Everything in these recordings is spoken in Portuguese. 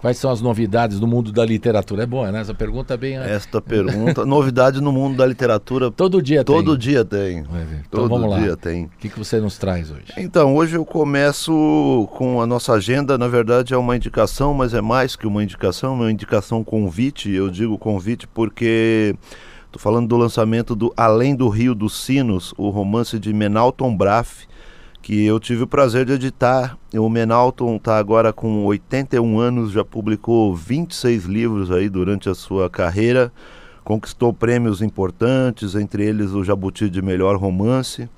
Quais são as novidades do mundo da literatura? É boa, né? Essa pergunta é bem. Esta pergunta, novidade no mundo da literatura. Todo dia todo tem. Todo dia tem. Então todo vamos lá. dia tem. O que, que você nos traz hoje? Então, hoje eu começo com a nossa agenda. Na verdade, é uma indicação, mas é mais que uma indicação, uma indicação convite. Eu digo convite porque estou falando do lançamento do Além do Rio dos Sinos, o romance de Menalton Braff que eu tive o prazer de editar. O Menalton está agora com 81 anos, já publicou 26 livros aí durante a sua carreira, conquistou prêmios importantes, entre eles o Jabuti de Melhor Romance.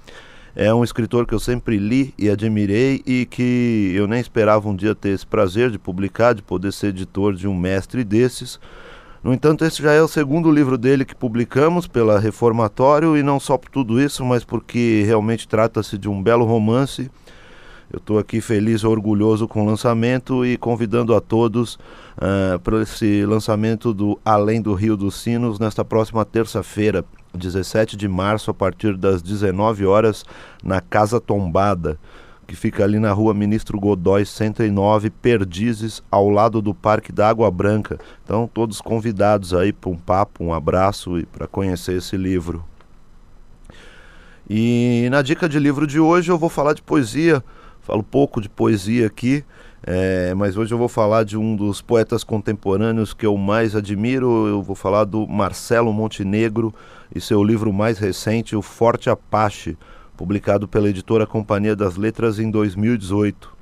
É um escritor que eu sempre li e admirei e que eu nem esperava um dia ter esse prazer de publicar, de poder ser editor de um mestre desses. No entanto, esse já é o segundo livro dele que publicamos pela Reformatório, e não só por tudo isso, mas porque realmente trata-se de um belo romance. Eu estou aqui feliz orgulhoso com o lançamento e convidando a todos uh, para esse lançamento do Além do Rio dos Sinos nesta próxima terça-feira, 17 de março, a partir das 19 horas, na Casa Tombada que fica ali na rua Ministro Godói 109, Perdizes, ao lado do Parque da Água Branca. Então, todos convidados aí para um papo, um abraço e para conhecer esse livro. E na dica de livro de hoje eu vou falar de poesia, falo pouco de poesia aqui, é, mas hoje eu vou falar de um dos poetas contemporâneos que eu mais admiro. Eu vou falar do Marcelo Montenegro e seu livro mais recente, O Forte Apache publicado pela editora Companhia das Letras em 2018.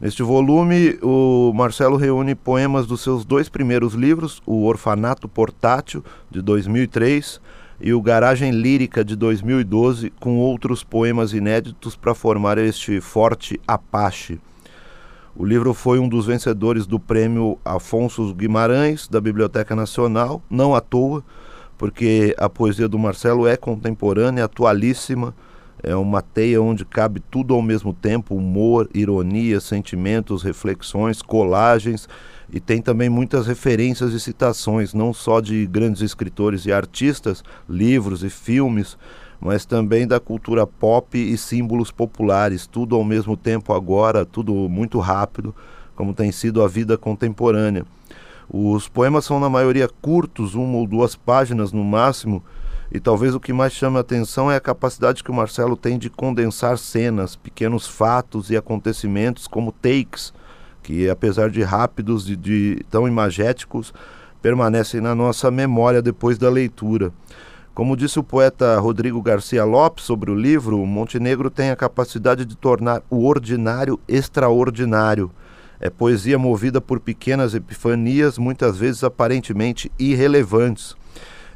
Neste volume, o Marcelo reúne poemas dos seus dois primeiros livros, O Orfanato Portátil, de 2003, e o Garagem Lírica, de 2012, com outros poemas inéditos para formar este forte Apache. O livro foi um dos vencedores do prêmio Afonso Guimarães, da Biblioteca Nacional, não à toa, porque a poesia do Marcelo é contemporânea, atualíssima é uma teia onde cabe tudo ao mesmo tempo: humor, ironia, sentimentos, reflexões, colagens. E tem também muitas referências e citações, não só de grandes escritores e artistas, livros e filmes, mas também da cultura pop e símbolos populares, tudo ao mesmo tempo agora, tudo muito rápido, como tem sido a vida contemporânea. Os poemas são, na maioria, curtos, uma ou duas páginas no máximo e talvez o que mais chama a atenção é a capacidade que o Marcelo tem de condensar cenas, pequenos fatos e acontecimentos como takes, que apesar de rápidos e de tão imagéticos, permanecem na nossa memória depois da leitura. Como disse o poeta Rodrigo Garcia Lopes sobre o livro, Montenegro tem a capacidade de tornar o ordinário extraordinário. É poesia movida por pequenas epifanias, muitas vezes aparentemente irrelevantes.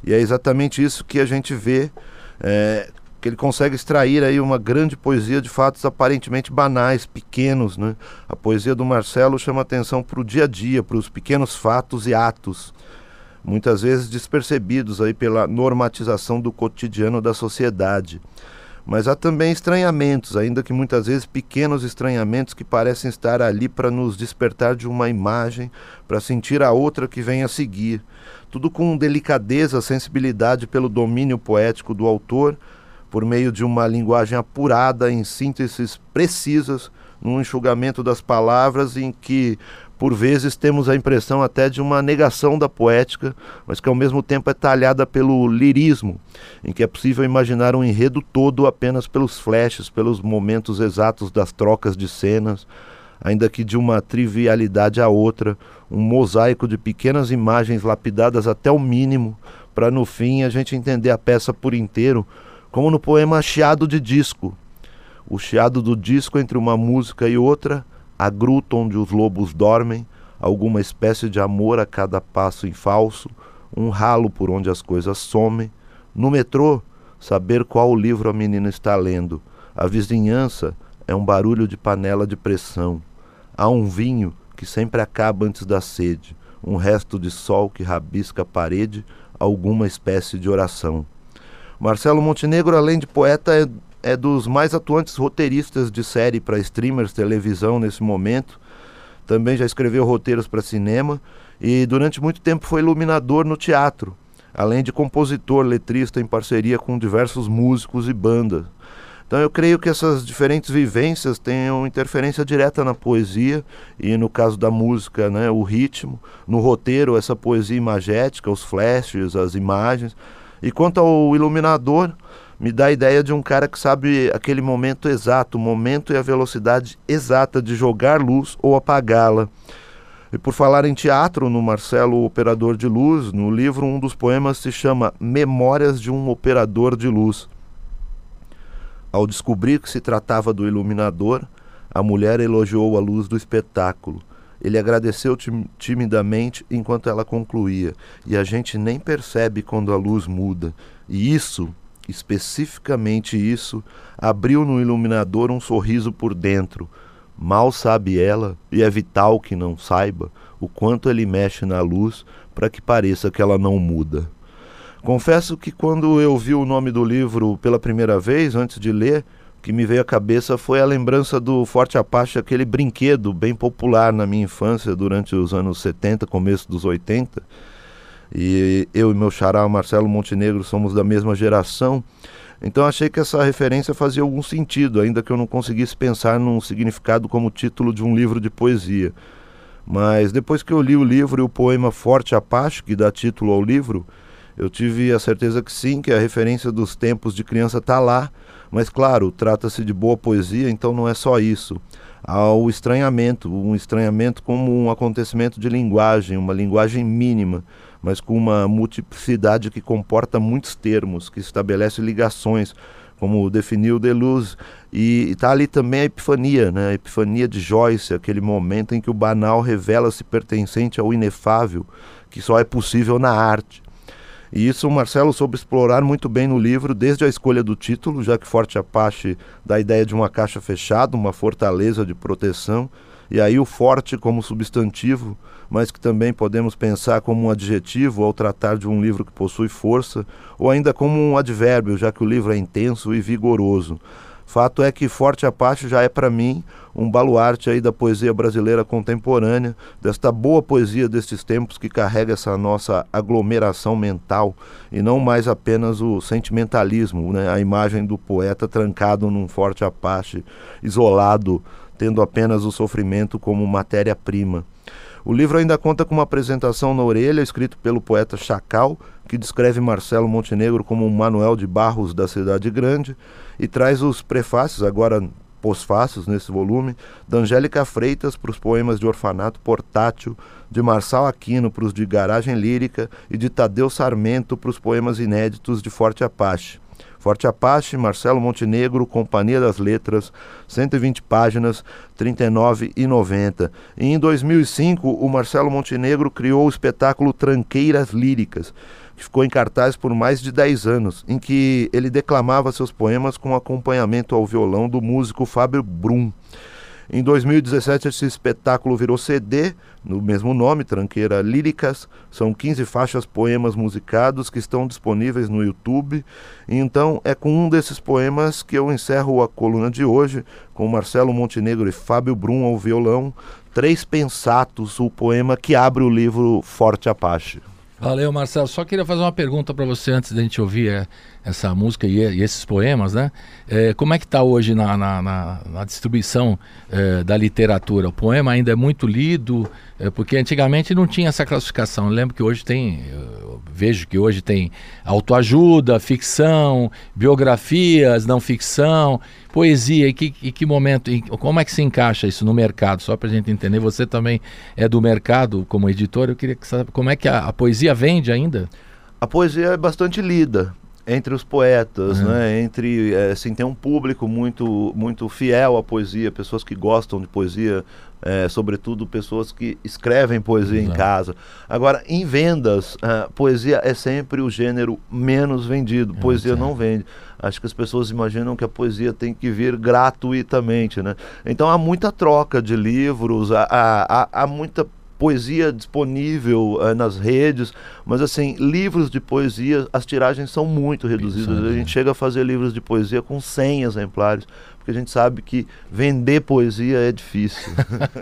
E é exatamente isso que a gente vê, é, que ele consegue extrair aí uma grande poesia de fatos aparentemente banais, pequenos. Né? A poesia do Marcelo chama atenção para o dia a dia, para os pequenos fatos e atos, muitas vezes despercebidos aí pela normatização do cotidiano da sociedade. Mas há também estranhamentos, ainda que muitas vezes pequenos estranhamentos que parecem estar ali para nos despertar de uma imagem, para sentir a outra que vem a seguir. Tudo com delicadeza, sensibilidade pelo domínio poético do autor, por meio de uma linguagem apurada em sínteses precisas, num enxugamento das palavras em que por vezes temos a impressão até de uma negação da poética, mas que ao mesmo tempo é talhada pelo lirismo, em que é possível imaginar um enredo todo apenas pelos flashes, pelos momentos exatos das trocas de cenas, ainda que de uma trivialidade a outra, um mosaico de pequenas imagens lapidadas até o mínimo, para no fim a gente entender a peça por inteiro, como no poema Chiado de Disco. O chiado do disco entre uma música e outra, a gruta onde os lobos dormem, alguma espécie de amor a cada passo em falso, um ralo por onde as coisas somem. No metrô, saber qual livro a menina está lendo. A vizinhança é um barulho de panela de pressão. Há um vinho que sempre acaba antes da sede, um resto de sol que rabisca a parede, alguma espécie de oração. Marcelo Montenegro, além de poeta, é, é dos mais atuantes roteiristas de série para streamers, televisão nesse momento. Também já escreveu roteiros para cinema e durante muito tempo foi iluminador no teatro, além de compositor, letrista em parceria com diversos músicos e bandas. Então eu creio que essas diferentes vivências tenham interferência direta na poesia e no caso da música, né, o ritmo, no roteiro essa poesia imagética, os flashes, as imagens. E quanto ao iluminador, me dá a ideia de um cara que sabe aquele momento exato, o momento e a velocidade exata de jogar luz ou apagá-la. E por falar em teatro, no Marcelo Operador de Luz, no livro um dos poemas se chama Memórias de um Operador de Luz. Ao descobrir que se tratava do iluminador, a mulher elogiou a luz do espetáculo. Ele agradeceu timidamente enquanto ela concluía, e a gente nem percebe quando a luz muda. E isso, especificamente isso, abriu no iluminador um sorriso por dentro. Mal sabe ela, e é vital que não saiba, o quanto ele mexe na luz para que pareça que ela não muda. Confesso que quando eu vi o nome do livro pela primeira vez, antes de ler, o que me veio à cabeça foi a lembrança do Forte Apache, aquele brinquedo bem popular na minha infância durante os anos 70, começo dos 80. E eu e meu xará Marcelo Montenegro somos da mesma geração. Então achei que essa referência fazia algum sentido, ainda que eu não conseguisse pensar num significado como título de um livro de poesia. Mas depois que eu li o livro e o poema Forte Apache, que dá título ao livro, eu tive a certeza que sim, que a referência dos tempos de criança está lá, mas claro, trata-se de boa poesia, então não é só isso. Há o estranhamento, um estranhamento como um acontecimento de linguagem, uma linguagem mínima, mas com uma multiplicidade que comporta muitos termos, que estabelece ligações, como definiu Deleuze. E está ali também a epifania, né? a epifania de Joyce, aquele momento em que o banal revela-se pertencente ao inefável, que só é possível na arte. E isso o Marcelo soube explorar muito bem no livro, desde a escolha do título, já que Forte Apache dá a ideia de uma caixa fechada, uma fortaleza de proteção, e aí o forte como substantivo, mas que também podemos pensar como um adjetivo ao tratar de um livro que possui força, ou ainda como um advérbio, já que o livro é intenso e vigoroso. Fato é que Forte Apache já é para mim um baluarte aí da poesia brasileira contemporânea, desta boa poesia destes tempos que carrega essa nossa aglomeração mental e não mais apenas o sentimentalismo, né? a imagem do poeta trancado num Forte Apache, isolado, tendo apenas o sofrimento como matéria-prima. O livro ainda conta com uma apresentação na orelha, escrito pelo poeta Chacal, que descreve Marcelo Montenegro como um Manuel de Barros da Cidade Grande, e traz os prefácios, agora pós-fácios nesse volume, da Angélica Freitas para os poemas de Orfanato Portátil, de Marçal Aquino para os de Garagem Lírica e de Tadeu Sarmento para os poemas inéditos de Forte Apache. Forte Apache, Marcelo Montenegro, Companhia das Letras, 120 páginas, 39,90. E em 2005, o Marcelo Montenegro criou o espetáculo Tranqueiras Líricas, que ficou em cartaz por mais de 10 anos, em que ele declamava seus poemas com acompanhamento ao violão do músico Fábio Brum. Em 2017, esse espetáculo virou CD, no mesmo nome, Tranqueira Líricas. São 15 faixas poemas musicados que estão disponíveis no YouTube. Então é com um desses poemas que eu encerro a coluna de hoje, com Marcelo Montenegro e Fábio Brum ao violão. Três Pensatos, o poema que abre o livro Forte Apache. Valeu, Marcelo. Só queria fazer uma pergunta para você antes da gente ouvir é, essa música e, esses poemas, né? É, como é que está hoje na, na, na, na distribuição é, da literatura? O poema ainda é muito lido, é, porque antigamente não tinha essa classificação. Eu lembro que hoje tem, vejo que hoje tem autoajuda, ficção, biografias, não ficção, poesia. E que, e que momento, e como é que se encaixa isso no mercado? Só para a gente entender. Você também é do mercado como editor. Eu queria saber como é que a, a poesia vende ainda. A poesia é bastante lida entre os poetas, uhum. né? Entre, é, assim, tem um público muito, muito fiel à poesia, pessoas que gostam de poesia, é, sobretudo pessoas que escrevem poesia em casa. Agora, em vendas, a poesia é sempre o gênero menos vendido. Poesia não vende. Acho que as pessoas imaginam que a poesia tem que vir gratuitamente, né? Então há muita troca de livros, há, há, há muita poesia disponível uh, nas redes, mas assim, livros de poesia, as tiragens são muito reduzidas. A gente chega a fazer livros de poesia com 100 exemplares, porque a gente sabe que vender poesia é difícil.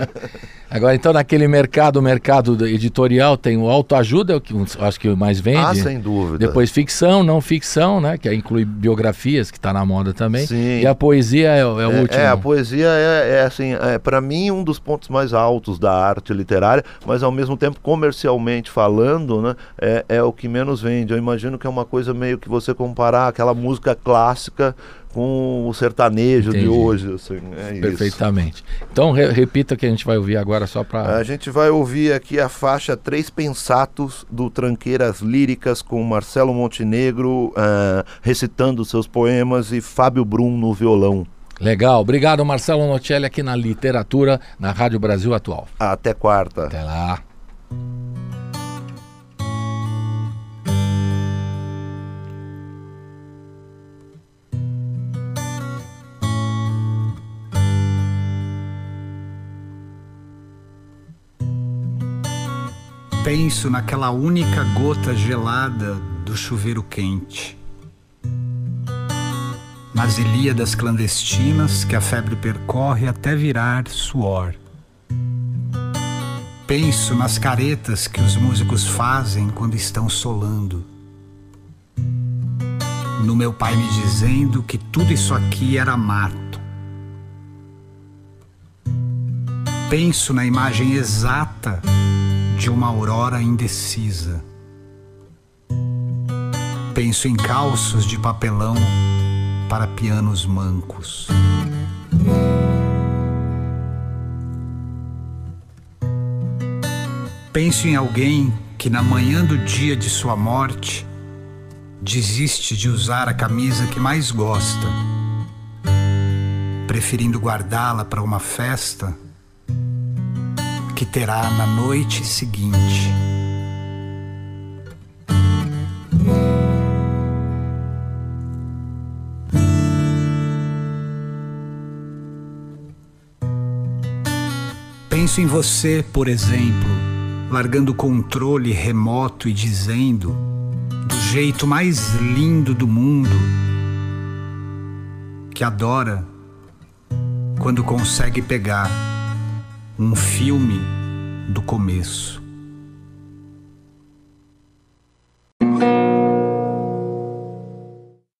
Agora, então, naquele mercado, mercado editorial, tem o autoajuda, é o que acho que mais vende. Ah, sem dúvida. Depois ficção, não ficção, né? Que inclui biografias, que está na moda também. Sim. E a poesia é, é o é, último. É, a poesia é, é assim, é, para mim, um dos pontos mais altos da arte literária, mas ao mesmo tempo, comercialmente falando, né? É, é o que menos vende. Eu imagino que é uma coisa meio que você comparar aquela música clássica com o sertanejo Entendi. de hoje. Assim, é Perfeitamente. Isso. Então, re repita que a gente vai ouvir agora só para. A gente vai ouvir aqui a faixa Três Pensatos do Tranqueiras Líricas com Marcelo Montenegro uh, recitando seus poemas e Fábio Brum no violão. Legal, obrigado Marcelo Nocelli aqui na Literatura, na Rádio Brasil Atual. Até quarta. Até lá. Penso naquela única gota gelada do chuveiro quente. Nas ilíadas clandestinas que a febre percorre até virar suor. Penso nas caretas que os músicos fazem quando estão solando. No meu pai me dizendo que tudo isso aqui era mato. Penso na imagem exata de uma aurora indecisa. Penso em calços de papelão para pianos mancos. Penso em alguém que na manhã do dia de sua morte desiste de usar a camisa que mais gosta, preferindo guardá-la para uma festa que terá na noite seguinte. Penso em você, por exemplo, largando o controle remoto e dizendo, do jeito mais lindo do mundo, que adora quando consegue pegar um filme do começo.